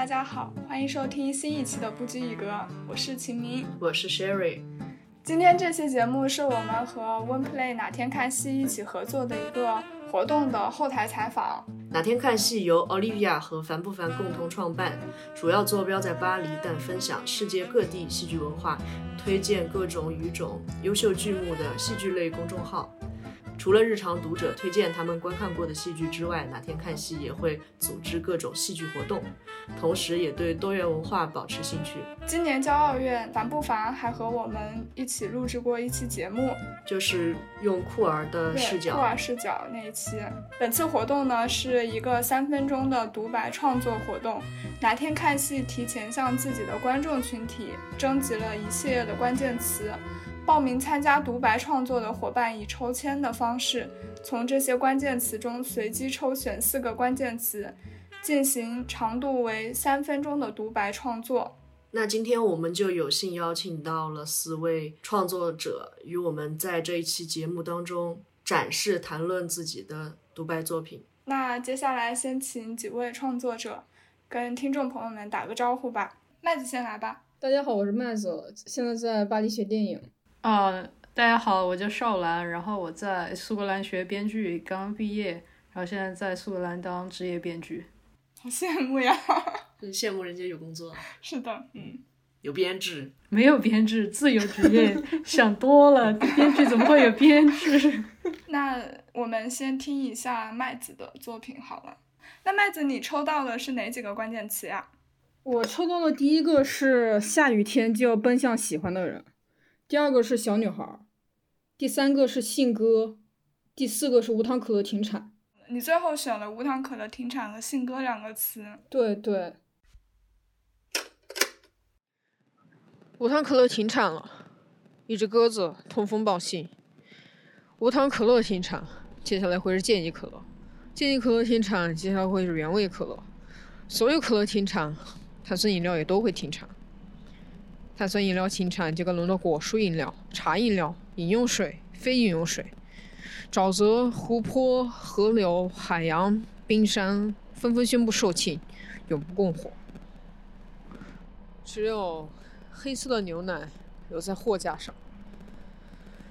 大家好，欢迎收听新一期的不拘一格，我是秦明，我是 Sherry。今天这期节目是我们和 OnePlay 哪天看戏一起合作的一个活动的后台采访。哪天看戏由 Olivia 和樊不凡共同创办，主要坐标在巴黎，但分享世界各地戏剧文化，推荐各种语种优秀剧目的戏剧类公众号。除了日常读者推荐他们观看过的戏剧之外，哪天看戏也会组织各种戏剧活动，同时也对多元文化保持兴趣。今年骄傲院樊不凡还和我们一起录制过一期节目，就是用酷儿的视角，酷儿视角那一期。本次活动呢是一个三分钟的独白创作活动，哪天看戏提前向自己的观众群体征集了一系列的关键词。报名参加独白创作的伙伴以抽签的方式，从这些关键词中随机抽选四个关键词，进行长度为三分钟的独白创作。那今天我们就有幸邀请到了四位创作者，与我们在这一期节目当中展示、谈论自己的独白作品。那接下来先请几位创作者跟听众朋友们打个招呼吧。麦子先来吧。大家好，我是麦子，现在在巴黎学电影。哦，大家好，我叫邵兰，然后我在苏格兰学编剧，刚刚毕业，然后现在在苏格兰当职业编剧。好羡慕呀！很羡慕人家有工作。是的，嗯，有编制。没有编制，自由职业，想多了。编剧怎么会有编制？那我们先听一下麦子的作品好了。那麦子，你抽到的是哪几个关键词呀？我抽到的第一个是下雨天就要奔向喜欢的人。第二个是小女孩，第三个是信鸽，第四个是无糖可乐停产。你最后选了无糖可乐停产和信鸽两个词。对对。无糖可乐停产了，一只鸽子通风报信。无糖可乐停产，接下来会是健怡可乐。健怡可乐停产，接下来会是原味可乐。所有可乐停产，碳酸饮料也都会停产。碳酸饮料停产，就该轮到果蔬饮料、茶饮料、饮用水、非饮用水。沼泽、湖泊、河流、海洋、冰山纷纷宣布售罄，永不供货。只有黑色的牛奶留在货架上。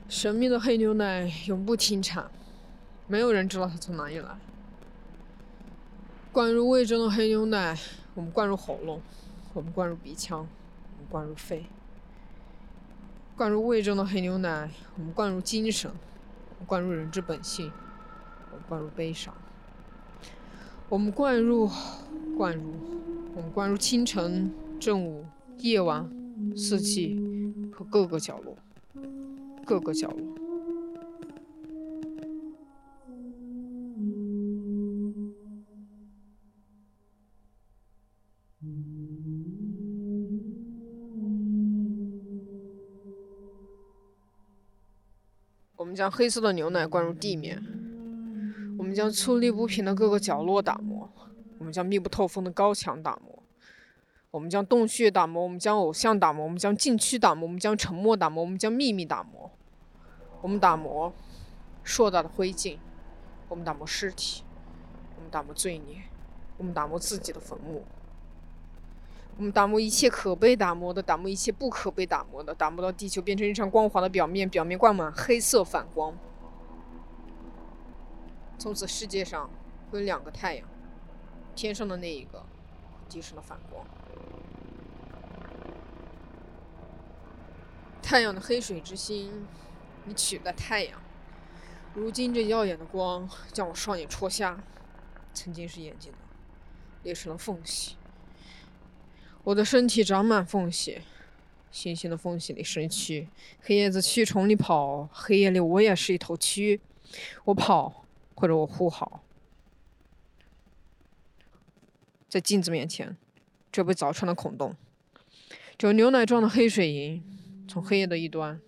神秘的黑牛奶永不停产，没有人知道它从哪里来。灌入胃中的黑牛奶，我们灌入喉咙，我们灌入鼻腔。灌入肺，灌入胃中的黑牛奶，我们灌入精神，灌入人之本性，我们灌入悲伤，我们灌入，灌入，我们灌入清晨、正午、夜晚、四季和各个角落，各个角落。将黑色的牛奶灌入地面，我们将矗立不平的各个角落打磨，我们将密不透风的高墙打磨，我们将洞穴打磨，我们将偶像打磨，我们将禁区打磨，我们将沉默打磨，我们将秘密打磨，我们打磨硕大的灰烬，我们打磨尸体，我们打磨罪孽，我们打磨自己的坟墓。我们打磨一切可被打磨的，打磨一切不可被打磨的，打磨到地球变成一张光滑的表面，表面挂满黑色反光。从此，世界上会有两个太阳，天上的那一个，地上的反光。太阳的黑水之心，你取代太阳。如今这耀眼的光将我双眼戳瞎，曾经是眼睛的，裂成了缝隙。我的身体长满缝隙，星星的缝隙里生蛆，黑夜在蛆虫里跑，黑夜里我也是一头蛆，我跑或者我呼号，在镜子面前，这被凿穿的孔洞，只有牛奶状的黑水银，从黑夜的一端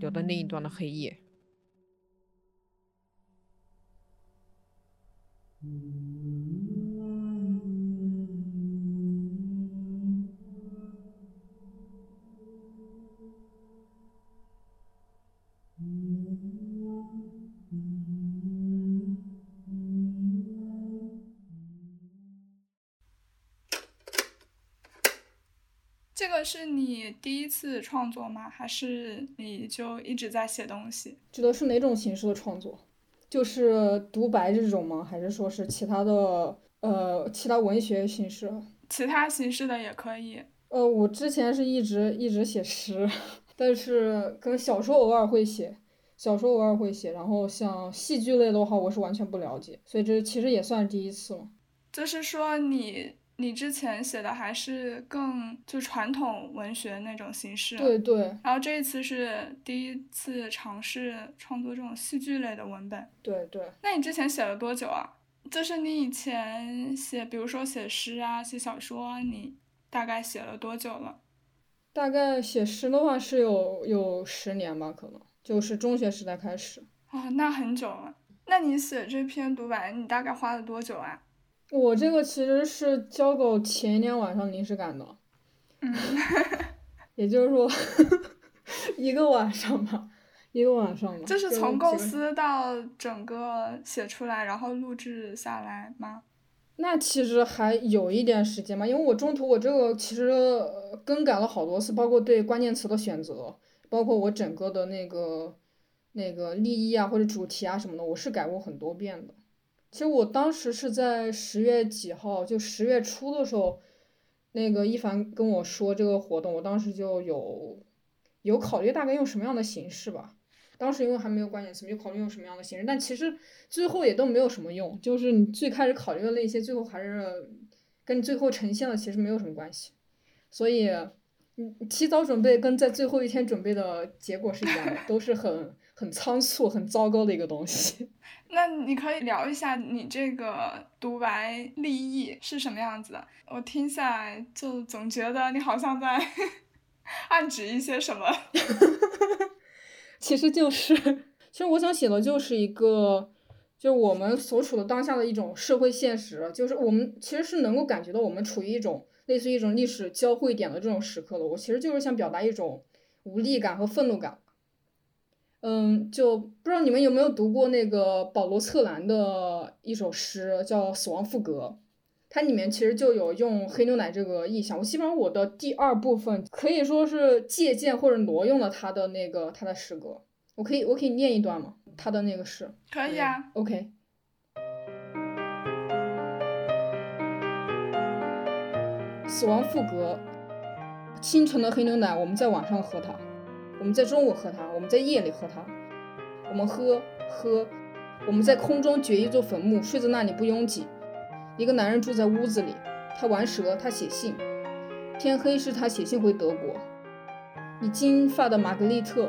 流到另一端的黑夜。这个是你第一次创作吗？还是你就一直在写东西？指的是哪种形式的创作？就是独白这种吗？还是说是其他的呃其他文学形式？其他形式的也可以。呃，我之前是一直一直写诗，但是可能小说偶尔会写，小说偶尔会写。然后像戏剧类的话，我是完全不了解，所以这其实也算第一次了。就是说你。你之前写的还是更就传统文学那种形式，对对。然后这一次是第一次尝试创作这种戏剧类的文本，对对。那你之前写了多久啊？就是你以前写，比如说写诗啊、写小说，你大概写了多久了？大概写诗的话是有有十年吧，可能就是中学时代开始。啊，那很久了。那你写这篇独白，你大概花了多久啊？我这个其实是交稿前一天晚上临时赶的，嗯，也就是说一个晚上吧，一个晚上吧。就是从构思到整个写出来，然后录制下来吗？那其实还有一点时间嘛，因为我中途我这个其实更改了好多次，包括对关键词的选择，包括我整个的那个那个立意啊或者主题啊什么的，我是改过很多遍的。其实我当时是在十月几号，就十月初的时候，那个一凡跟我说这个活动，我当时就有有考虑大概用什么样的形式吧。当时因为还没有关键词，没有考虑用什么样的形式，但其实最后也都没有什么用，就是你最开始考虑的那些，最后还是跟你最后呈现的其实没有什么关系。所以，你提早准备跟在最后一天准备的结果是一样的，都是很很仓促、很糟糕的一个东西。那你可以聊一下你这个独白立意是什么样子的？我听下来就总觉得你好像在 暗指一些什么。其实就是，其实我想写的就是一个，就是我们所处的当下的一种社会现实，就是我们其实是能够感觉到我们处于一种类似于一种历史交汇点的这种时刻的。我其实就是想表达一种无力感和愤怒感。嗯，就不知道你们有没有读过那个保罗策兰的一首诗，叫《死亡赋格》，它里面其实就有用黑牛奶这个意象。我基本上我的第二部分可以说是借鉴或者挪用了他的那个他的诗歌。我可以我可以念一段吗？他的那个诗。可以啊。OK。死亡赋格，清晨的黑牛奶，我们在晚上喝它。我们在中午喝它，我们在夜里喝它，我们喝喝，我们在空中掘一座坟墓，睡在那里不拥挤。一个男人住在屋子里，他玩蛇，他写信。天黑时，他写信回德国。你金发的玛格丽特，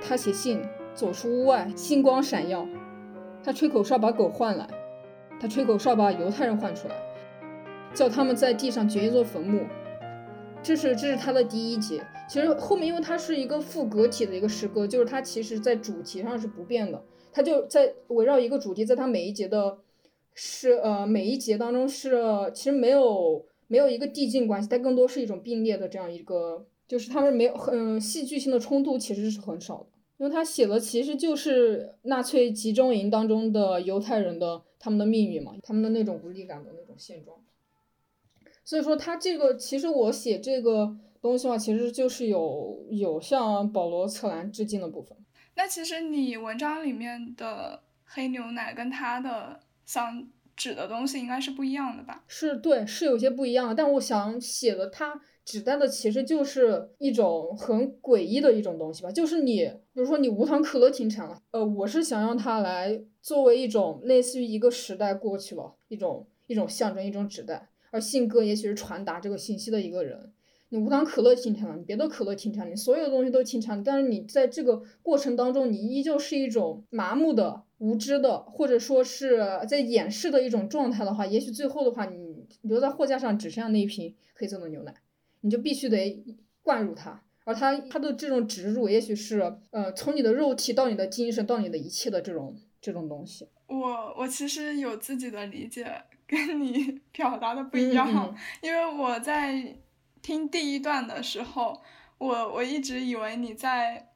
他写信走出屋外，星光闪耀。他吹口哨把狗唤来，他吹口哨把犹太人唤出来，叫他们在地上掘一座坟墓。这是这是他的第一节。其实后面，因为它是一个副格体的一个诗歌，就是它其实在主题上是不变的，它就在围绕一个主题，在它每一节的是呃每一节当中是其实没有没有一个递进关系，它更多是一种并列的这样一个，就是他们没有很戏剧性的冲突其实是很少的，因为他写的其实就是纳粹集中营当中的犹太人的他们的命运嘛，他们的那种无力感的那种现状，所以说他这个其实我写这个。东西的话，其实就是有有向保罗策兰致敬的部分。那其实你文章里面的黑牛奶跟他的想指的东西应该是不一样的吧？是对，是有些不一样的。但我想写的，它指代的其实就是一种很诡异的一种东西吧。就是你，比如说你无糖可乐停产了，呃，我是想让它来作为一种类似于一个时代过去了，一种一种象征，一种指代。而信鸽也许是传达这个信息的一个人。你无糖可乐停产了，你别的可乐停产，你所有的东西都停产，但是你在这个过程当中，你依旧是一种麻木的、无知的，或者说是在掩饰的一种状态的话，也许最后的话，你留在货架上只剩下那一瓶黑色的牛奶，你就必须得灌入它，而它它的这种植入，也许是呃从你的肉体到你的精神到你的一切的这种这种东西。我我其实有自己的理解，跟你 表达的不一样，因为我在。听第一段的时候，我我一直以为你在，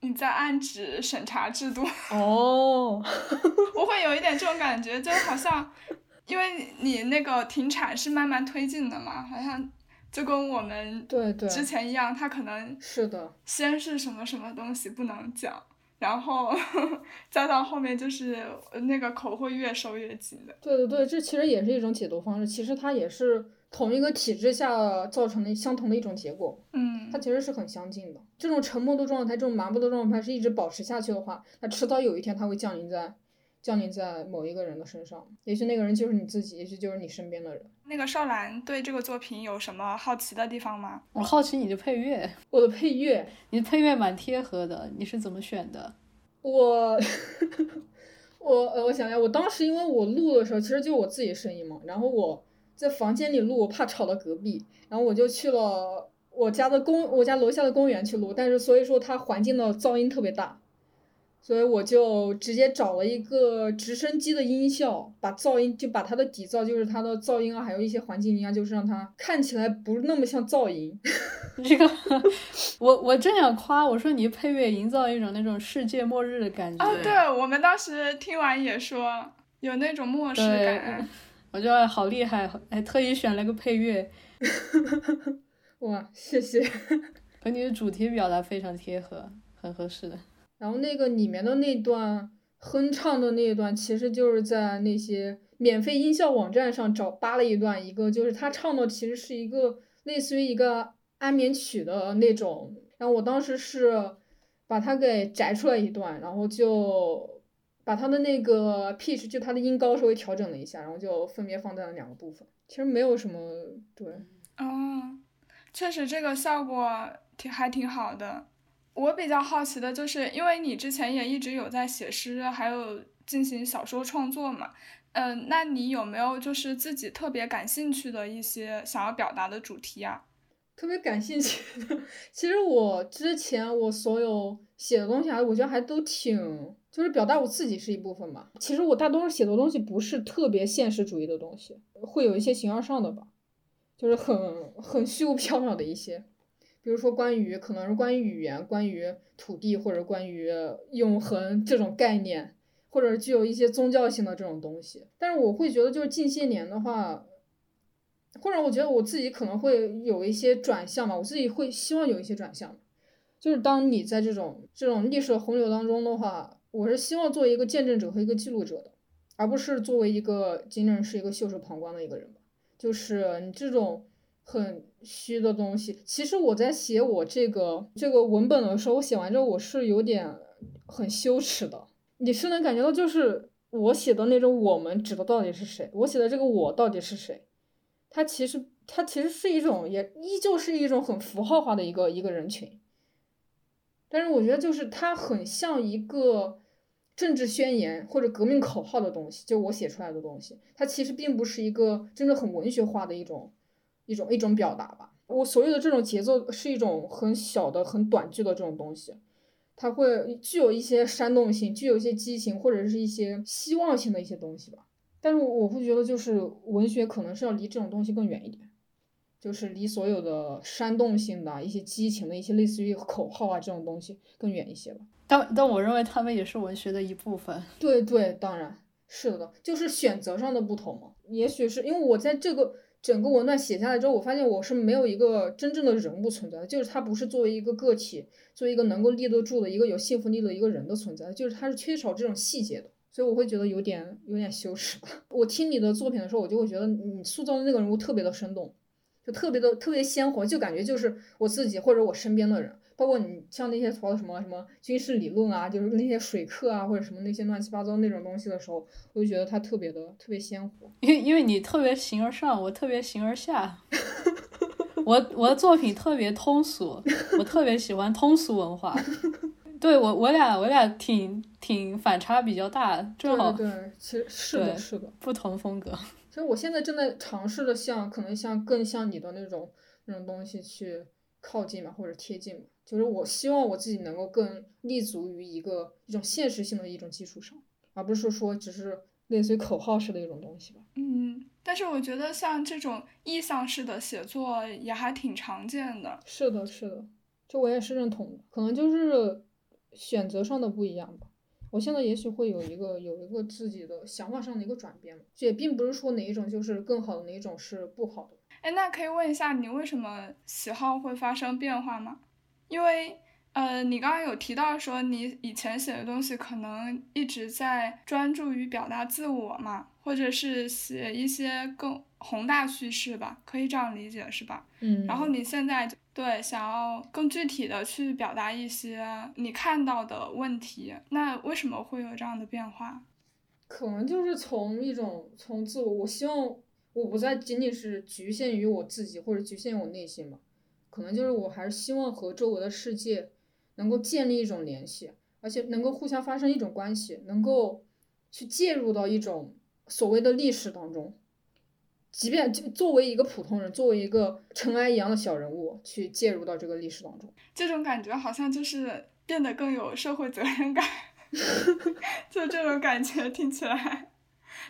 你在暗指审查制度。哦，我会有一点这种感觉，就好像，因为你那个停产是慢慢推进的嘛，好像就跟我们对对，之前一样，他可能是的，先是什么什么东西不能讲，然后 再到后面就是那个口会越收越紧的。对对对，这其实也是一种解读方式，其实它也是同一个体制下造成的相同的一种结果，嗯它，其实是很相近的。这种沉默的状态，这种麻木的状态是一直保持下去的话，那迟早有一天它会降临在降临在某一个人的身上，也许那个人就是你自己，也许就是你身边的人。那个少兰对这个作品有什么好奇的地方吗？我好奇你的配乐，我的配乐，你的配乐蛮贴合的，你是怎么选的？我 我呃，我想想，我当时因为我录的时候，其实就我自己声音嘛，然后我在房间里录，我怕吵到隔壁，然后我就去了我家的公，我家楼下的公园去录，但是所以说它环境的噪音特别大，所以我就直接找了一个直升机的音效，把噪音就把它的底噪，就是它的噪音啊，还有一些环境音啊，就是让它看起来不那么像噪音。这个，我我正想夸，我说你配乐营造一种那种世界末日的感觉，啊，对对我们当时听完也说有那种末世对感。我觉得好厉害，还特意选了个配乐，哇，谢谢。和你的主题表达非常贴合，很合适的。然后那个里面的那段哼唱的那一段，其实就是在那些免费音效网站上找扒了一段，一个就是他唱的其实是一个类似于一个安眠曲的那种，然后我当时是把它给摘出来一段，然后就把它的那个 pitch 就它的音高稍微调整了一下，然后就分别放在了两个部分，其实没有什么对。哦，确实这个效果挺还挺好的。我比较好奇的就是，因为你之前也一直有在写诗，还有进行小说创作嘛，嗯、那你有没有就是自己特别感兴趣的一些想要表达的主题啊？特别感兴趣的。其实我之前我所有写的东西啊，我觉得还都挺，就是表达我自己是一部分吧。其实我大多数写的东西不是特别现实主义的东西，会有一些形而上的吧，就是很很虚无缥缈的一些，比如说关于可能是关于语言、关于土地或者关于永恒这种概念，或者具有一些宗教性的这种东西。但是我会觉得，就是近些年的话，或者我觉得我自己可能会有一些转向吧，我自己会希望有一些转向，就是当你在这种这种历史洪流当中的话，我是希望做一个见证者和一个记录者的，而不是作为一个仅仅是一个袖手旁观的一个人吧。就是你这种很虚的东西，其实我在写我这个这个文本的时候，我写完之后我是有点很羞耻的，你是能感觉到就是我写的那种我们指的到底是谁，我写的这个我到底是谁。它其实它其实是一种，也依旧是一种很符号化的一个一个人群，但是我觉得就是它很像一个政治宣言或者革命口号的东西，就我写出来的东西，它其实并不是一个真的很文学化的一种一种一种表达吧。我所有的这种节奏是一种很小的、很短句的这种东西，它会具有一些煽动性，具有一些激情，或者是一些希望性的一些东西吧。但是我我会觉得，就是文学可能是要离这种东西更远一点，就是离所有的煽动性的一些激情的一些类似于口号啊这种东西更远一些吧。但但我认为他们也是文学的一部分。对对，当然是的，就是选择上的不同嘛。也许是因为我在这个整个文段写下来之后，我发现我是没有一个真正的人物存在的，就是他不是作为一个个体，作为一个能够立得住的一个有信服力的一个人的存在，就是他是缺少这种细节的。所以我会觉得有点有点羞耻。我听你的作品的时候，我就会觉得你塑造的那个人物特别的生动，就特别的特别鲜活，就感觉就是我自己或者我身边的人。包括你像那些所谓什么什么军事理论啊，就是那些水课啊，或者什么那些乱七八糟那种东西的时候，我就觉得它特别的特别鲜活。因为因为你特别形而上，我特别形而下。我我的作品特别通俗，我特别喜欢通俗文化。对我我俩我俩挺挺反差比较大，正好对其实是的，是的。不同风格。其实我现在正在尝试着像可能像更像你的那种那种东西去靠近嘛，或者贴近嘛。就是我希望我自己能够更立足于一个一种现实性的一种基础上，而不是说只是类似于口号式的一种东西吧。嗯，但是我觉得像这种意向式的写作也还挺常见的。是的，是的，就我也是认同的。可能就是选择上的不一样吧。我现在也许会有一个有一个自己的想法上的一个转变，这也并不是说哪一种就是更好的，哪一种是不好的。哎，那可以问一下你为什么喜好会发生变化吗？因为呃，你刚刚有提到说你以前写的东西可能一直在专注于表达自我嘛，或者是写一些更宏大叙事吧，可以这样理解是吧？嗯，然后你现在对想要更具体的去表达一些你看到的问题，那为什么会有这样的变化？可能就是从一种从自我，我希望我不再仅仅是局限于我自己或者局限于我内心嘛，可能就是我还是希望和周围的世界。能够建立一种联系，而且能够互相发生一种关系，能够去介入到一种所谓的历史当中，即便就作为一个普通人，作为一个尘埃一样的小人物，去介入到这个历史当中，这种感觉好像就是变得更有社会责任感，就这种感觉听起来。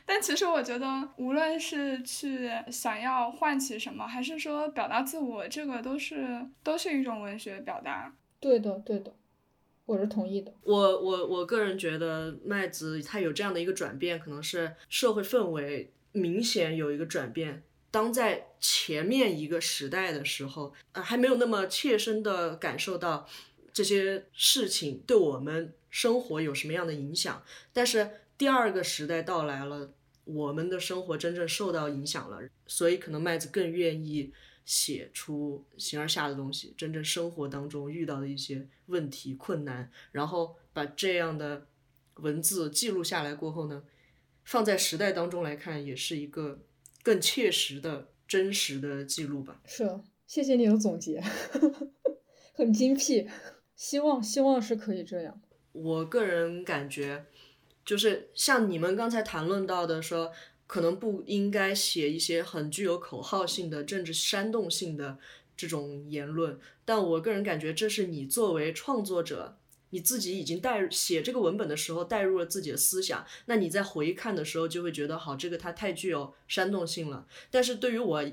但其实我觉得，无论是去想要唤起什么，还是说表达自我，这个都是都是一种文学表达。对的，对的，我是同意的。我我我个人觉得麦子他有这样的一个转变，可能是社会氛围明显有一个转变。当在前面一个时代的时候，呃，还没有那么切身的感受到这些事情对我们生活有什么样的影响。但是第二个时代到来了，我们的生活真正受到影响了，所以可能麦子更愿意。写出形而下的东西，真正生活当中遇到的一些问题、困难，然后把这样的文字记录下来过后呢，放在时代当中来看，也是一个更切实的真实的记录吧。是，谢谢你的总结，很精辟。希望，希望是可以这样。我个人感觉，就是像你们刚才谈论到的说。可能不应该写一些很具有口号性的政治煽动性的这种言论，但我个人感觉这是你作为创作者，你自己已经带写这个文本的时候带入了自己的思想，那你在回看的时候就会觉得好，这个它太具有煽动性了。但是对于我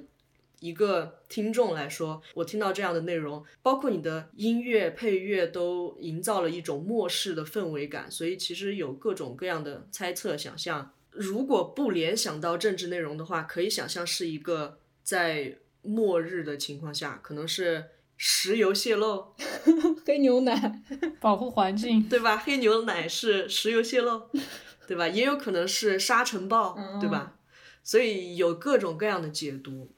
一个听众来说，我听到这样的内容，包括你的音乐配乐都营造了一种末世的氛围感，所以其实有各种各样的猜测想象。如果不联想到政治内容的话，可以想象是一个在末日的情况下，可能是石油泄漏，黑牛奶 保护环境，对吧？黑牛奶是石油泄漏，对吧？也有可能是沙尘暴，对吧？所以有各种各样的解读。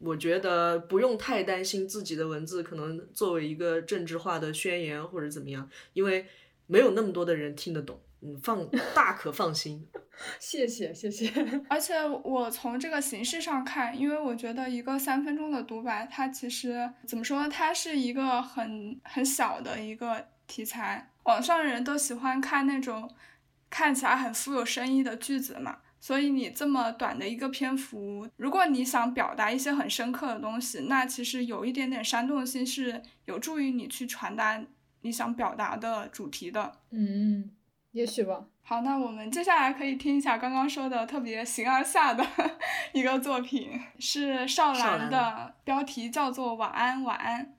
我觉得不用太担心自己的文字可能作为一个政治化的宣言或者怎么样，因为没有那么多的人听得懂。嗯，放 大可放心，谢 谢谢谢。而且我从这个形式上看，因为我觉得一个三分钟的独白，它其实怎么说，它是一个很很小的一个题材。网上人都喜欢看那种看起来很富有深意的句子嘛，所以你这么短的一个篇幅，如果你想表达一些很深刻的东西，那其实有一点点煽动性是有助于你去传达你想表达的主题的。嗯。也许吧。好，那我们接下来可以听一下刚刚说的特别形而下的 一个作品，是少兰的，标题叫做《晚安晚安》。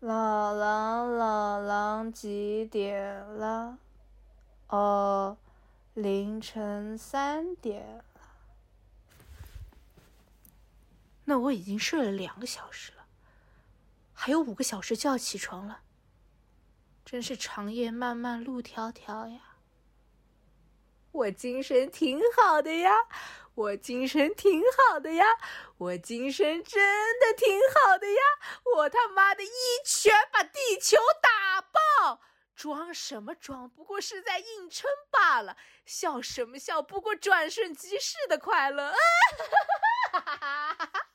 老狼，老狼，几点了？哦，凌晨三点了。那我已经睡了两个小时了，还有五个小时就要起床了。真是长夜漫漫路迢迢呀！我精神挺好的呀，我精神挺好的呀，我精神真的挺好的呀！我他妈的一拳把地球打爆！装什么装？不过是在硬撑罢了。笑什么笑？不过转瞬即逝的快乐。啊哈哈哈哈哈！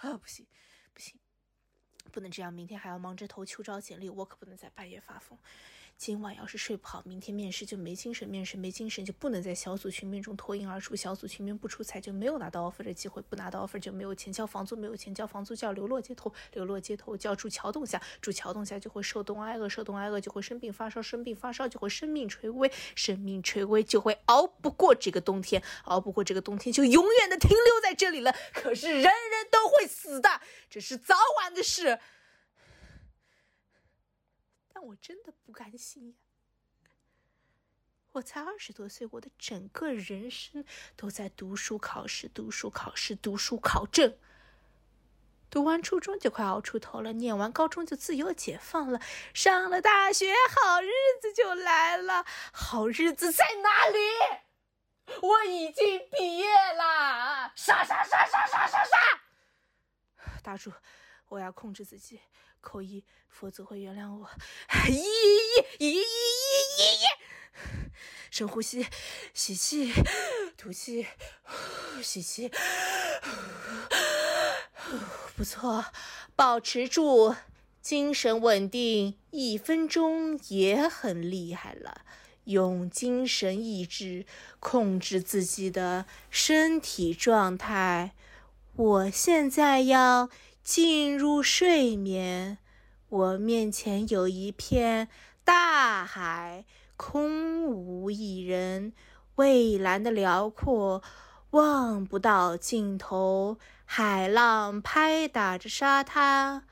啊，不行。不能这样，明天还要忙着投秋招简历，我可不能在半夜发疯。今晚要是睡不好，明天面试就没精神，面试没精神就不能在小组群面中脱颖而出，小组群面不出彩就没有拿到 offer 的机会，不拿到 offer 就没有钱交房租，没有钱交房租叫流落街头，流落街头叫住桥洞下，住桥洞下就会受冻挨饿，受冻挨饿就会生病发烧，生病发烧就会生命垂危，生命垂危就会熬不过这个冬天，熬不过这个冬天就永远的停留在这里了。可是人人都会死的，这是早晚的事。我真的不甘心呀！我才二十多岁，我的整个人生都在读书考试、读书考试、读书考证。读完初中就快熬出头了，念完高中就自由解放了，上了大学，好日子就来了。好日子在哪里？我已经毕业啦！杀杀杀杀杀杀杀！大柱，我要控制自己扣一，否则会原谅我。咦咦咦咦咦咦咦！深呼吸，吸气，吐气，吸气。不错，保持住，精神稳定，一分钟也很厉害了。用精神意志控制自己的身体状态。我现在要进入睡眠。我面前有一片大海，空无一人，蔚蓝的辽阔，望不到尽头。海浪拍打着沙滩，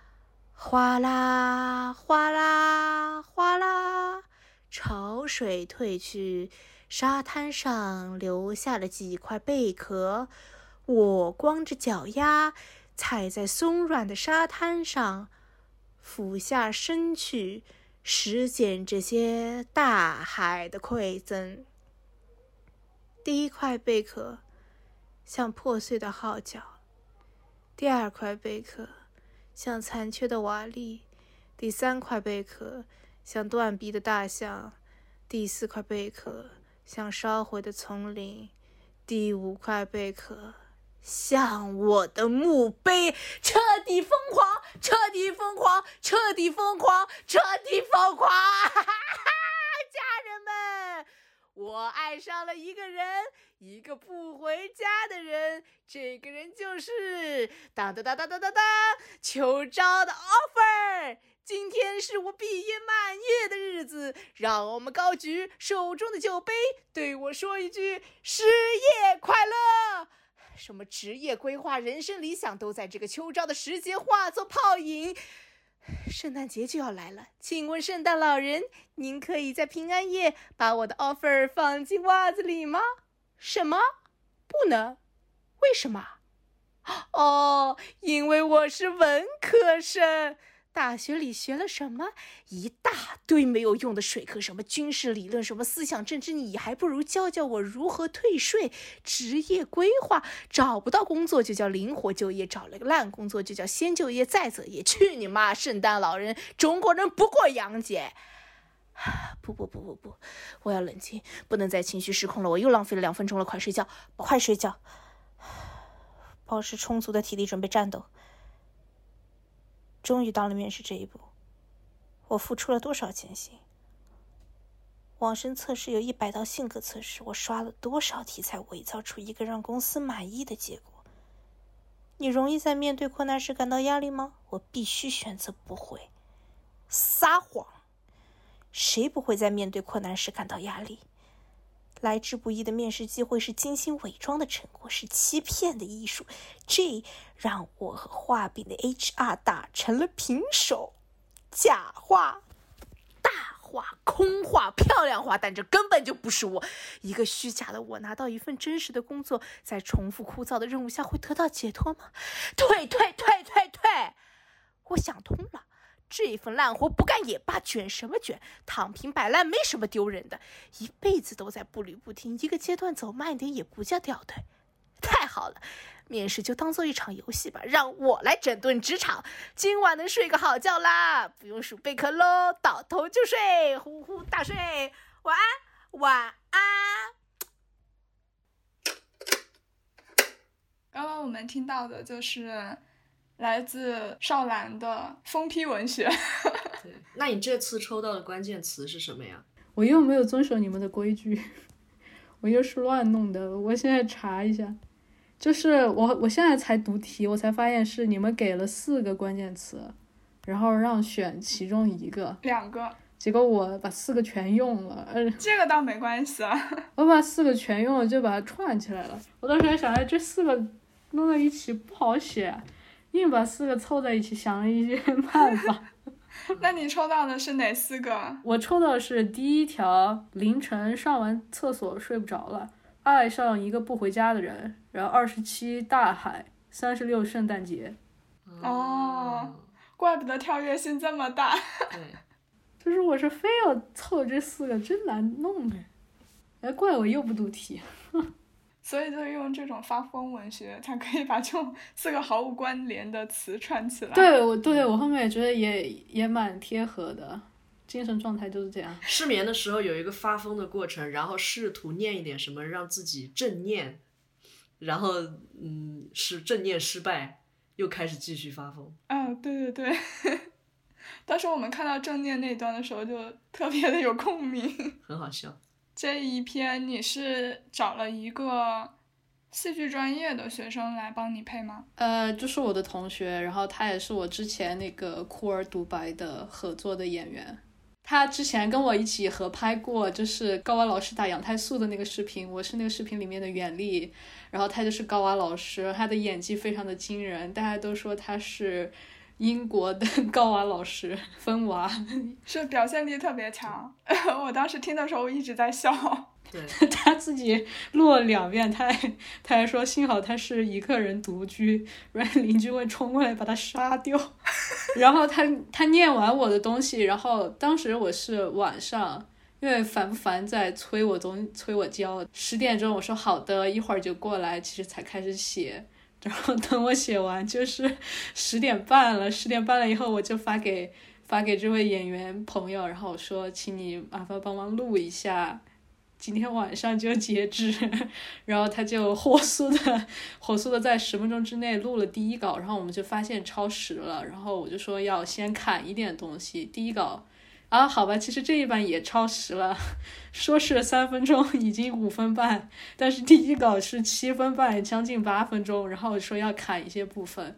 哗啦哗啦哗啦。潮水退去，沙滩上留下了几块贝壳。我光着脚丫踩在松软的沙滩上，俯下身去拾捡这些大海的馈赠。第一块贝壳像破碎的号角。第二块贝壳像残缺的瓦砾，第三块贝壳像断臂的大象，第四块贝壳像烧毁的丛林，第五块贝壳向我的墓碑。彻底疯狂，彻底疯狂，彻底疯狂，彻底疯狂！哈哈哈！家人们。我爱上了一个人，一个不回家的人。这个人就是当当当当当当当秋招的 offer。今天是我毕业满月的日子，让我们高举手中的酒杯，对我说一句“失业快乐”。什么职业规划、人生理想，都在这个秋招的时节化作泡影。圣诞节就要来了，请问圣诞老人，您可以在平安夜把我的 offer 放进袜子里吗？什么？不能？为什么？哦，因为我是文科生。大学里学了什么？一大堆没有用的水课，什么军事理论，什么思想政治，你还不如教教我如何退税。职业规划，找不到工作就叫灵活就业，找了个烂工作就叫先就业再择业。去你妈！圣诞老人，中国人不过洋节。不不不不不，我要冷静，不能再情绪失控了。我又浪费了两分钟了，快睡觉，快睡觉，保持充足的体力，准备战斗。终于到了面试这一步，我付出了多少艰辛？网申测试有一百道性格测试，我刷了多少题才伪造出一个让公司满意的结果？你容易在面对困难时感到压力吗？我必须选择不会。撒谎，谁不会在面对困难时感到压力？来之不易的面试机会是精心伪装的成果，是欺骗的艺术。这让我和画饼的 HR 打成了平手。假话、大话、空话、漂亮话，但这根本就不是我。一个虚假的我拿到一份真实的工作，在重复枯燥的任务下会得到解脱吗？退退退退退！我想通了。这份烂活不干也罢，卷什么卷？躺平摆烂没什么丢人的，一辈子都在步履不停，一个阶段走慢点也不叫掉队。太好了，面试就当做一场游戏吧，让我来整顿职场，今晚能睡个好觉啦，不用数贝壳喽，倒头就睡，呼呼大睡，晚安，晚安。刚刚我们听到的就是。来自少兰的疯批文学。对，那你这次抽到的关键词是什么呀？我又没有遵守你们的规矩，我又是乱弄的。我现在查一下，就是我我现在才读题，我才发现是你们给了四个关键词，然后让选其中一个，两个，结果我把四个全用了。嗯，这个倒没关系啊，我把四个全用了，就把它串起来了。我当时还想，哎，这四个弄在一起不好写。硬把四个凑在一起，想了一些办法。那你抽到的是哪四个？我抽到的是第一条，凌晨上完厕所睡不着了，爱上一个不回家的人，然后二十七大海，三十六圣诞节。哦，怪不得跳跃性这么大。对，就是我是非要凑这四个，真难弄哎，哎，怪我又不读题。所以就用这种发疯文学，才可以把这种 四个毫无关联的词串起来。对，我对我后面也觉得也也蛮贴合的，精神状态就是这样。失眠的时候有一个发疯的过程，然后试图念一点什么让自己正念，然后嗯是正念失败，又开始继续发疯。啊，对对对。当时我们看到正念那段的时候，就特别的有共鸣。很好笑。这一篇你是找了一个戏剧专业的学生来帮你配吗？呃，就是我的同学，然后他也是我之前那个酷儿独白的合作的演员。他之前跟我一起合拍过，就是高娃老师打羊胎素的那个视频，我是那个视频里面的袁立，然后他就是高娃老师，他的演技非常的惊人，大家都说他是。英国的高娃老师分娃是表现力特别强，我当时听的时候一直在笑。对，他自己录了两遍，他还他还说幸好他是一个人独居，不然邻居会冲过来把他杀掉。然后他他念完我的东西，然后当时我是晚上，因为烦不烦在催我东催我交，十点钟我说好的，一会儿就过来，其实才开始写。然后等我写完就是十点半了，十点半了以后我就发给发给这位演员朋友，然后我说请你麻烦帮忙录一下，今天晚上就截止。然后他就火速的火速的在十分钟之内录了第一稿，然后我们就发现超时了，然后我就说要先砍一点东西，第一稿。啊，好吧，其实这一版也超时了，说是三分钟，已经五分半，但是第一稿是七分半，将近八分钟，然后说要砍一些部分，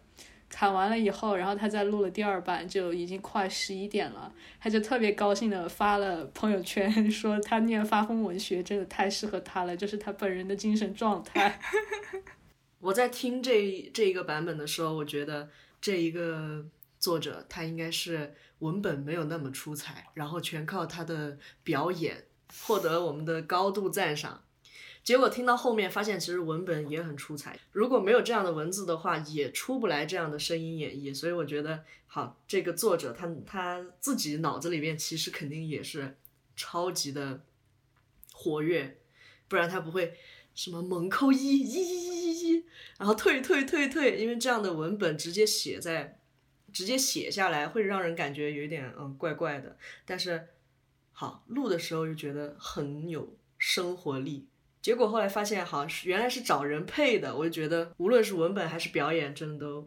砍完了以后，然后他再录了第二版，就已经快十一点了，他就特别高兴的发了朋友圈，说他念发疯文学真的太适合他了，就是他本人的精神状态。我在听这这一个版本的时候，我觉得这一个作者他应该是。文本没有那么出彩，然后全靠他的表演获得我们的高度赞赏。结果听到后面发现，其实文本也很出彩。如果没有这样的文字的话，也出不来这样的声音演绎。所以我觉得，好，这个作者他他自己脑子里面其实肯定也是超级的活跃，不然他不会什么猛扣一一一一一一，然后退退退退，因为这样的文本直接写在。直接写下来会让人感觉有点嗯怪怪的，但是好录的时候又觉得很有生活力。结果后来发现，好像是原来是找人配的，我就觉得无论是文本还是表演，真的都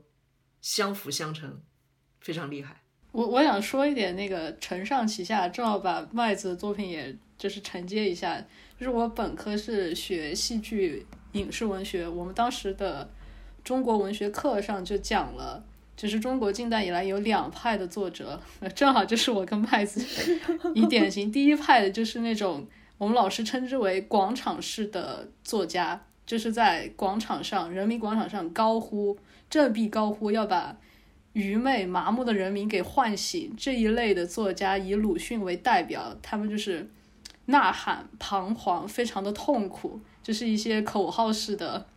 相辅相成，非常厉害。我我想说一点，那个承上启下，正好把麦子的作品也就是承接一下。就是我本科是学戏剧影视文学，我们当时的中国文学课上就讲了。就是中国近代以来有两派的作者，正好就是我跟麦子一典型。第一派的就是那种我们老师称之为广场式的作家，就是在广场上、人民广场上高呼振臂高呼，要把愚昧麻木的人民给唤醒。这一类的作家以鲁迅为代表，他们就是呐喊、彷徨，非常的痛苦，就是一些口号式的、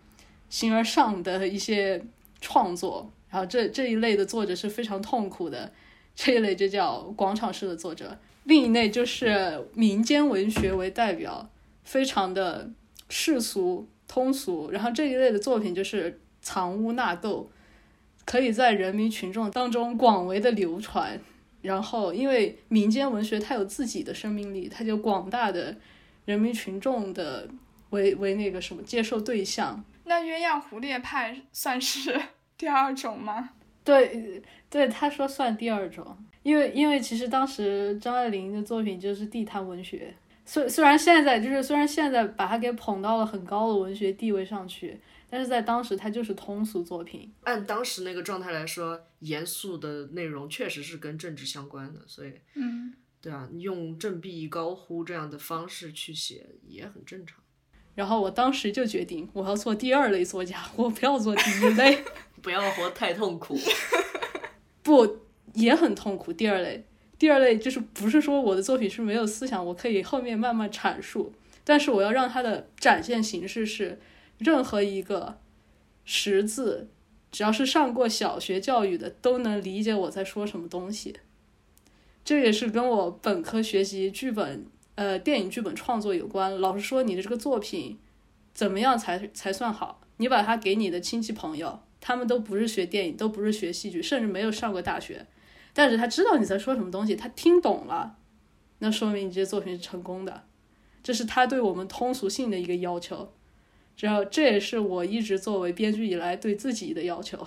形而上的一些创作。然后这这一类的作者是非常痛苦的，这一类就叫广场式的作者。另一类就是民间文学为代表，非常的世俗通俗。然后这一类的作品就是藏污纳垢，可以在人民群众当中广为的流传。然后因为民间文学它有自己的生命力，它就广大的人民群众的为为那个什么接受对象。那鸳鸯蝴蝶派算是？第二种吗？对，对，他说算第二种，因为因为其实当时张爱玲的作品就是地摊文学，虽虽然现在就是虽然现在把她给捧到了很高的文学地位上去，但是在当时她就是通俗作品。按当时那个状态来说，严肃的内容确实是跟政治相关的，所以，嗯，对啊，用振臂高呼这样的方式去写也很正常。然后我当时就决定，我要做第二类作家，我不要做第一类。不要活太痛苦。不，也很痛苦。第二类，第二类就是不是说我的作品是没有思想，我可以后面慢慢阐述，但是我要让它的展现形式是任何一个识字，只要是上过小学教育的都能理解我在说什么东西。这也是跟我本科学习剧本，呃，电影剧本创作有关。老师说你的这个作品怎么样才才算好？你把它给你的亲戚朋友，他们都不是学电影，都不是学戏剧，甚至没有上过大学，但是他知道你在说什么东西，他听懂了，那说明你这些作品是成功的。这是他对我们通俗性的一个要求，然后这也是我一直作为编剧以来对自己的要求。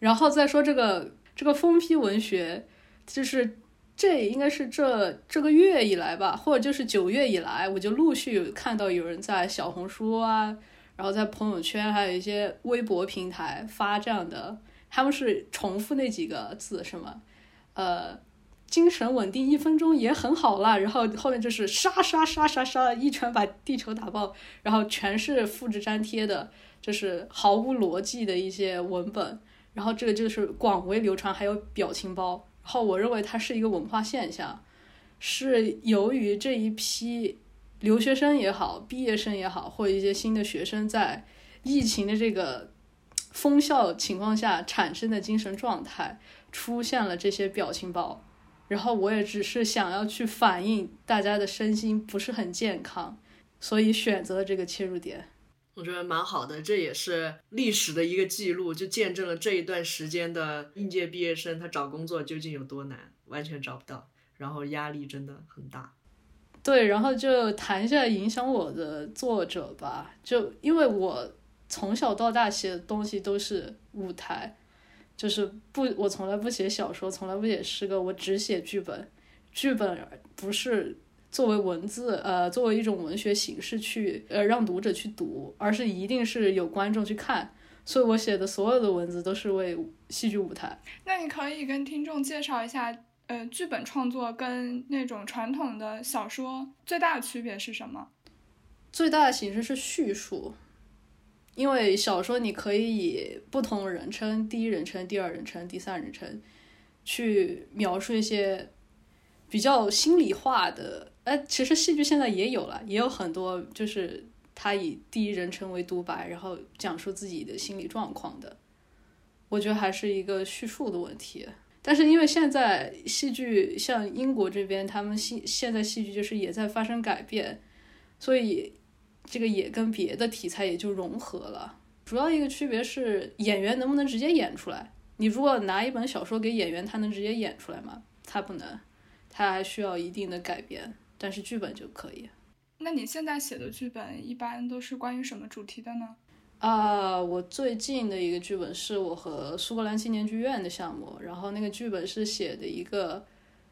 然后再说这个这个封批文学，就是这应该是这这个月以来吧，或者就是九月以来，我就陆续看到有人在小红书啊。然后在朋友圈还有一些微博平台发这样的，他们是重复那几个字，什么，呃，精神稳定一分钟也很好啦。然后后面就是杀杀杀杀杀，一拳把地球打爆，然后全是复制粘贴的，就是毫无逻辑的一些文本。然后这个就是广为流传，还有表情包。然后我认为它是一个文化现象，是由于这一批。留学生也好，毕业生也好，或一些新的学生，在疫情的这个封校情况下产生的精神状态，出现了这些表情包。然后我也只是想要去反映大家的身心不是很健康，所以选择了这个切入点。我觉得蛮好的，这也是历史的一个记录，就见证了这一段时间的应届毕业生他找工作究竟有多难，完全找不到，然后压力真的很大。对，然后就谈一下影响我的作者吧。就因为我从小到大写的东西都是舞台，就是不，我从来不写小说，从来不写诗歌，我只写剧本。剧本不是作为文字，呃，作为一种文学形式去，呃，让读者去读，而是一定是有观众去看。所以我写的所有的文字都是为戏剧舞台。那你可以跟听众介绍一下。呃，剧本创作跟那种传统的小说最大的区别是什么？最大的形式是叙述，因为小说你可以以不同人称，第一人称、第二人称、第三人称，去描述一些比较心里话的。哎，其实戏剧现在也有了，也有很多就是他以第一人称为独白，然后讲述自己的心理状况的。我觉得还是一个叙述的问题。但是因为现在戏剧像英国这边，他们戏现在戏剧就是也在发生改变，所以这个也跟别的题材也就融合了。主要一个区别是演员能不能直接演出来。你如果拿一本小说给演员，他能直接演出来吗？他不能，他还需要一定的改编。但是剧本就可以。那你现在写的剧本一般都是关于什么主题的呢？啊，我最近的一个剧本是我和苏格兰青年剧院的项目，然后那个剧本是写的一个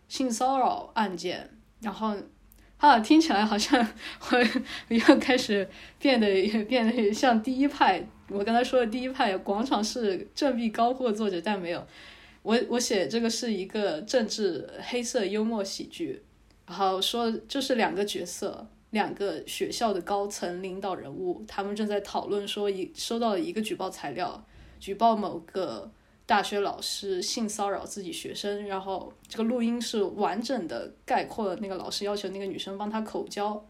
性骚扰案件，然后啊，听起来好像我 又开始变得变得像第一派，我刚才说的第一派广场是振臂高呼作者，但没有，我我写这个是一个政治黑色幽默喜剧，然后说就是两个角色。两个学校的高层领导人物，他们正在讨论说，一收到了一个举报材料，举报某个大学老师性骚扰自己学生，然后这个录音是完整的概括了那个老师要求那个女生帮他口交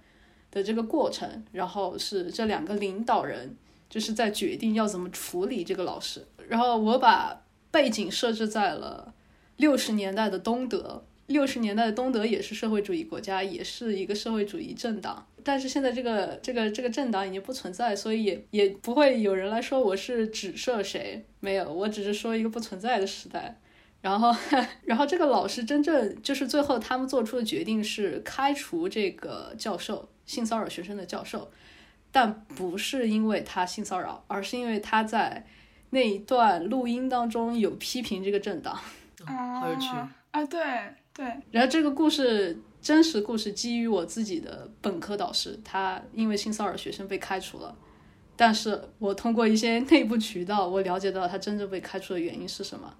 的这个过程，然后是这两个领导人就是在决定要怎么处理这个老师，然后我把背景设置在了六十年代的东德。六十年代的东德也是社会主义国家，也是一个社会主义政党，但是现在这个这个这个政党已经不存在，所以也也不会有人来说我是指涉谁，没有，我只是说一个不存在的时代。然后，然后这个老师真正就是最后他们做出的决定是开除这个教授性骚扰学生的教授，但不是因为他性骚扰，而是因为他在那一段录音当中有批评这个政党。啊，好有趣啊！对。对，然后这个故事真实故事基于我自己的本科导师，他因为性骚扰学生被开除了，但是我通过一些内部渠道，我了解到他真正被开除的原因是什么。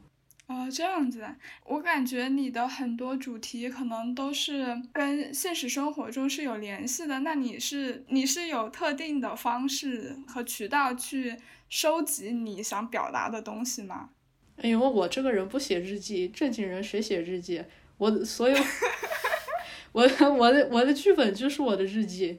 哦，这样子，我感觉你的很多主题可能都是跟现实生活中是有联系的。那你是你是有特定的方式和渠道去收集你想表达的东西吗？因为我这个人不写日记，正经人谁写日记？我所有，我我的我的剧本就是我的日记，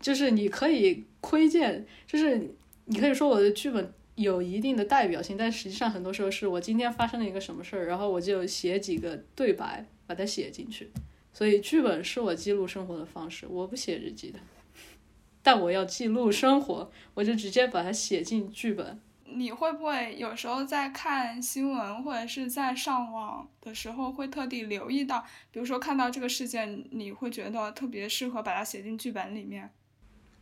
就是你可以窥见，就是你可以说我的剧本有一定的代表性，但实际上很多时候是我今天发生了一个什么事儿，然后我就写几个对白把它写进去，所以剧本是我记录生活的方式，我不写日记的，但我要记录生活，我就直接把它写进剧本。你会不会有时候在看新闻或者是在上网的时候，会特地留意到，比如说看到这个事件，你会觉得特别适合把它写进剧本里面？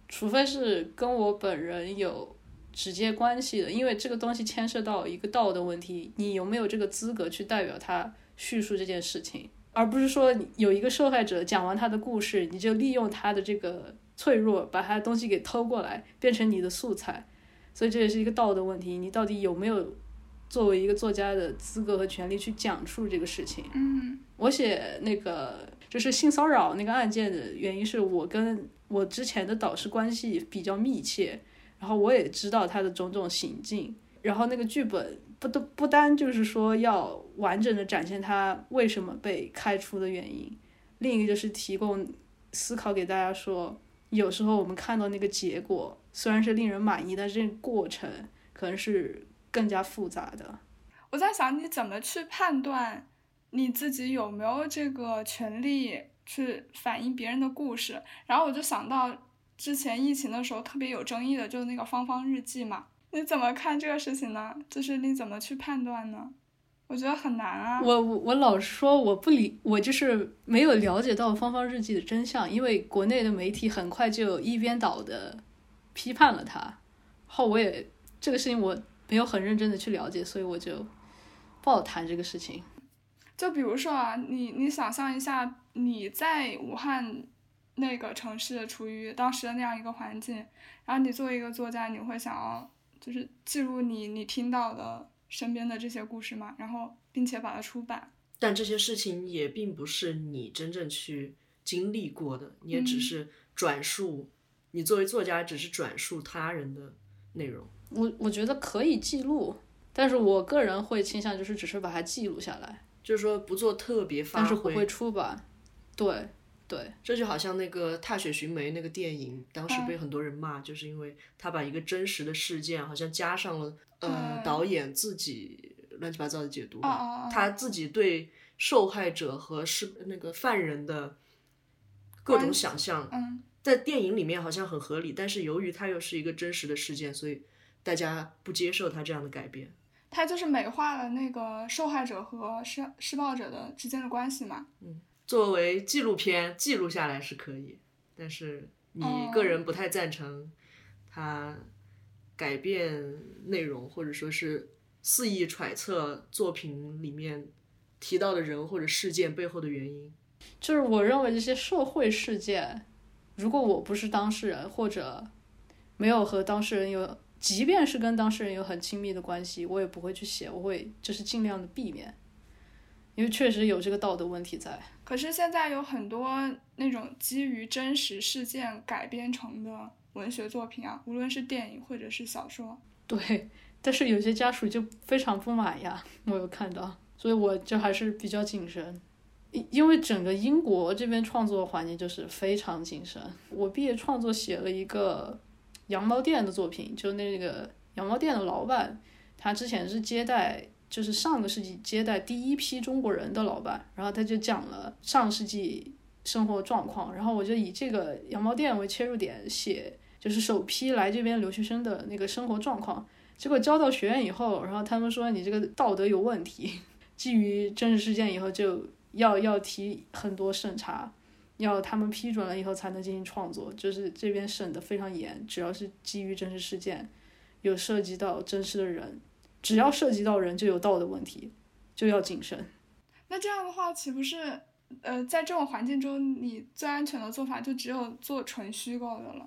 除非是跟我本人有直接关系的，因为这个东西牵涉到一个道德问题，你有没有这个资格去代表他叙述这件事情，而不是说有一个受害者讲完他的故事，你就利用他的这个脆弱，把他的东西给偷过来，变成你的素材。所以这也是一个道德问题，你到底有没有作为一个作家的资格和权利去讲述这个事情？嗯，我写那个就是性骚扰那个案件的原因是我跟我之前的导师关系比较密切，然后我也知道他的种种行径，然后那个剧本不都不单就是说要完整的展现他为什么被开除的原因，另一个就是提供思考给大家说，有时候我们看到那个结果。虽然是令人满意，但是这个过程可能是更加复杂的。我在想，你怎么去判断你自己有没有这个权利去反映别人的故事？然后我就想到之前疫情的时候特别有争议的，就是那个芳芳日记嘛。你怎么看这个事情呢？就是你怎么去判断呢？我觉得很难啊。我我我老说，我不理，我就是没有了解到芳芳日记的真相，因为国内的媒体很快就一边倒的。批判了他，后我也这个事情我没有很认真的去了解，所以我就不好谈这个事情。就比如说啊，你你想象一下，你在武汉那个城市处于当时的那样一个环境，然后你作为一个作家，你会想要就是记录你你听到的身边的这些故事嘛？然后并且把它出版。但这些事情也并不是你真正去经历过的，你也只是转述。你作为作家，只是转述他人的内容。我我觉得可以记录，但是我个人会倾向就是只是把它记录下来，就是说不做特别发挥，但是不会出版。对对，这就好像那个《踏雪寻梅》那个电影，当时被很多人骂，就是因为他把一个真实的事件，好像加上了呃导演自己乱七八糟的解读吧，他自己对受害者和是那个犯人的各种想象。嗯。在电影里面好像很合理，但是由于它又是一个真实的事件，所以大家不接受他这样的改编。他就是美化了那个受害者和施施暴者的之间的关系嘛。嗯，作为纪录片记录下来是可以，但是你个人不太赞成他改变内容，或者说是肆意揣测作品里面提到的人或者事件背后的原因。就是我认为这些社会事件。如果我不是当事人，或者没有和当事人有，即便是跟当事人有很亲密的关系，我也不会去写，我会就是尽量的避免，因为确实有这个道德问题在。可是现在有很多那种基于真实事件改编成的文学作品啊，无论是电影或者是小说。对，但是有些家属就非常不满呀，我有看到，所以我就还是比较谨慎。因因为整个英国这边创作环境就是非常谨慎。我毕业创作写了一个羊毛店的作品，就那个羊毛店的老板，他之前是接待，就是上个世纪接待第一批中国人的老板，然后他就讲了上世纪生活状况，然后我就以这个羊毛店为切入点写，就是首批来这边留学生的那个生活状况。结果交到学院以后，然后他们说你这个道德有问题，基于真实事件以后就。要要提很多审查，要他们批准了以后才能进行创作，就是这边审的非常严，只要是基于真实事件，有涉及到真实的人，只要涉及到人就有道德问题，就要谨慎。那这样的话，岂不是呃，在这种环境中，你最安全的做法就只有做纯虚构的了？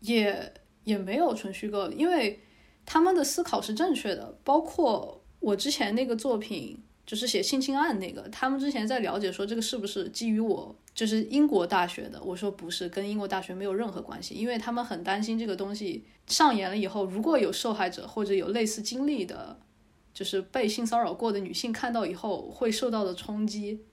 也也没有纯虚构，因为他们的思考是正确的，包括我之前那个作品。就是写性侵案那个，他们之前在了解说这个是不是基于我就是英国大学的，我说不是，跟英国大学没有任何关系，因为他们很担心这个东西上演了以后，如果有受害者或者有类似经历的就是被性骚扰过的女性看到以后会受到的冲击，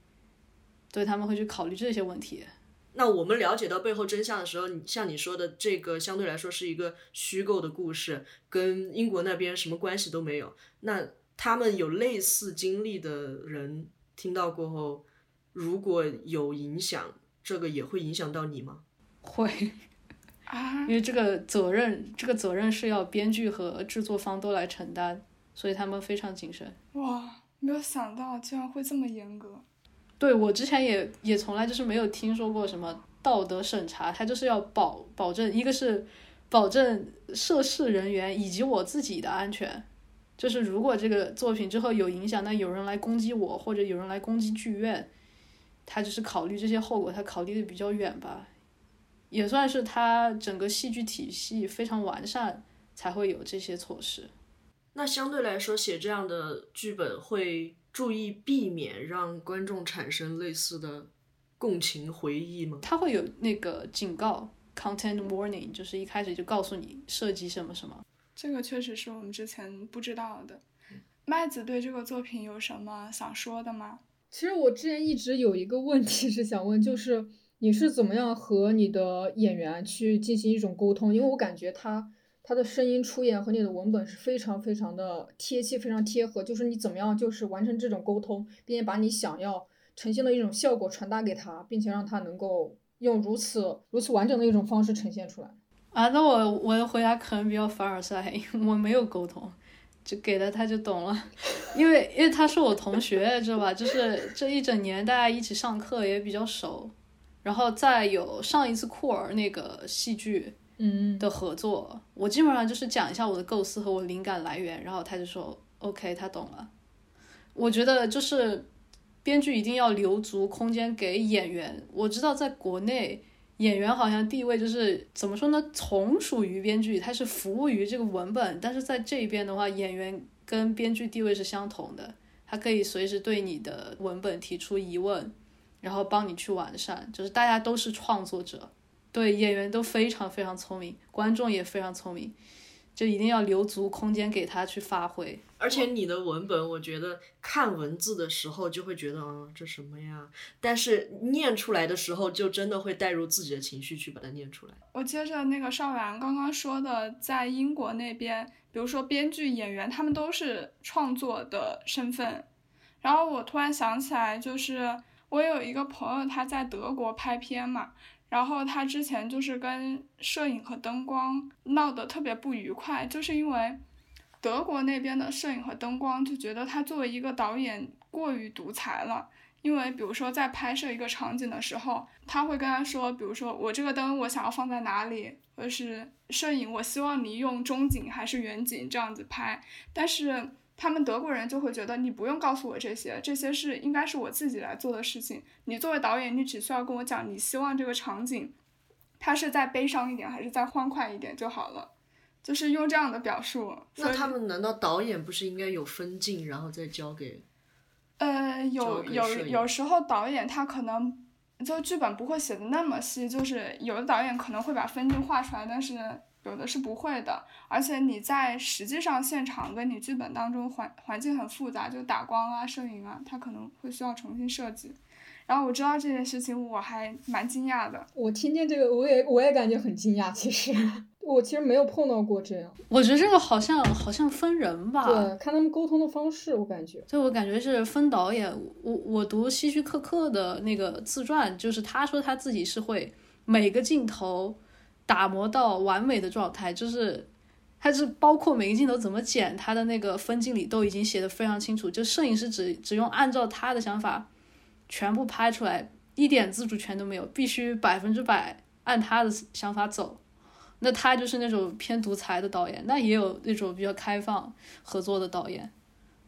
对他们会去考虑这些问题。那我们了解到背后真相的时候，你像你说的，这个相对来说是一个虚构的故事，跟英国那边什么关系都没有。那他们有类似经历的人听到过后，如果有影响，这个也会影响到你吗？会，啊因，为这个责任，这个责任是要编剧和制作方都来承担，所以他们非常谨慎。哇，没有想到竟然会这么严格。对我之前也也从来就是没有听说过什么道德审查，它就是要保保证一个是保证涉事人员以及我自己的安全，就是如果这个作品之后有影响，那有人来攻击我或者有人来攻击剧院，他就是考虑这些后果，他考虑的比较远吧，也算是他整个戏剧体系非常完善才会有这些措施。那相对来说，写这样的剧本会注意避免让观众产生类似的共情回忆吗？它会有那个警告 （content warning），就是一开始就告诉你涉及什么什么。这个确实是我们之前不知道的。麦子对这个作品有什么想说的吗？其实我之前一直有一个问题是想问，就是你是怎么样和你的演员去进行一种沟通？因为我感觉他他的声音出演和你的文本是非常非常的贴切，非常贴合。就是你怎么样就是完成这种沟通，并且把你想要呈现的一种效果传达给他，并且让他能够用如此如此完整的一种方式呈现出来。啊，那我我的回答可能比较凡尔赛，我没有沟通，就给了他就懂了，因为因为他是我同学，知道吧？就是这一整年大家一起上课也比较熟，然后再有上一次库尔那个戏剧嗯，的合作，我基本上就是讲一下我的构思和我灵感来源，然后他就说 OK，他懂了。我觉得就是编剧一定要留足空间给演员。我知道在国内演员好像地位就是怎么说呢，从属于编剧，他是服务于这个文本，但是在这边的话，演员跟编剧地位是相同的，他可以随时对你的文本提出疑问，然后帮你去完善，就是大家都是创作者。对演员都非常非常聪明，观众也非常聪明，就一定要留足空间给他去发挥。而且你的文本，我觉得看文字的时候就会觉得啊，这什么呀？但是念出来的时候，就真的会带入自己的情绪去把它念出来。我接着那个邵阳刚刚说的，在英国那边，比如说编剧、演员，他们都是创作的身份。然后我突然想起来，就是我有一个朋友，他在德国拍片嘛，然后他之前就是跟摄影和灯光闹得特别不愉快，就是因为德国那边的摄影和灯光就觉得他作为一个导演过于独裁了。因为比如说在拍摄一个场景的时候，他会跟他说，比如说我这个灯我想要放在哪里，或者是摄影我希望你用中景还是远景这样子拍，但是他们德国人就会觉得你不用告诉我这些，这些是应该是我自己来做的事情。你作为导演，你只需要跟我讲你希望这个场景，它是再悲伤一点还是再欢快一点就好了，就是用这样的表述。那他们难道导演不是应该有分镜，然后再交给？呃，有有有时候导演他可能就剧本不会写的那么细，就是有的导演可能会把分镜画出来，但是有的是不会的。而且你在实际上现场跟你剧本当中环环境很复杂，就打光啊、摄影啊，他可能会需要重新设计。然后我知道这件事情，我还蛮惊讶的。我听见这个，我也我也感觉很惊讶。其实我其实没有碰到过这样。我觉得这个好像好像分人吧。对，看他们沟通的方式，我感觉。对我感觉是分导演。我我读希区柯克的那个自传，就是他说他自己是会每个镜头打磨到完美的状态，就是他是包括每个镜头怎么剪，他的那个分镜里都已经写的非常清楚。就摄影师只只用按照他的想法全部拍出来，一点自主权都没有，必须百分之百按他的想法走。那他就是那种偏独裁的导演，那也有那种比较开放合作的导演。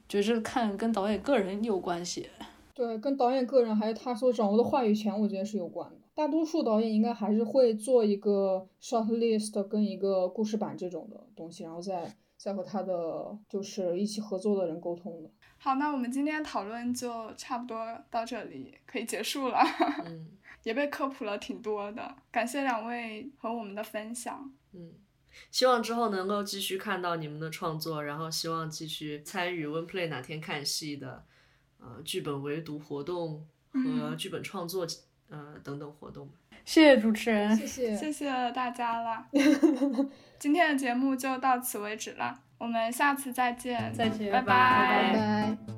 就是看跟导演个人有关系。对，跟导演个人还有他所掌握的话语权，我觉得是有关的。大多数导演应该还是会做一个 short list 跟一个故事版这种的东西，然后再再和他的就是一起合作的人沟通的。好，那我们今天讨论就差不多到这里，可以结束了。嗯也被科普了挺多的，感谢两位和我们的分享。嗯，希望之后能够继续看到你们的创作，然后希望继续参与 One Play 哪天看戏的呃剧本围读活动和剧本创作呃等等活动。谢谢主持人，谢谢。谢谢大家了。今天的节目就到此为止了，我们下次再见，再见拜拜拜拜。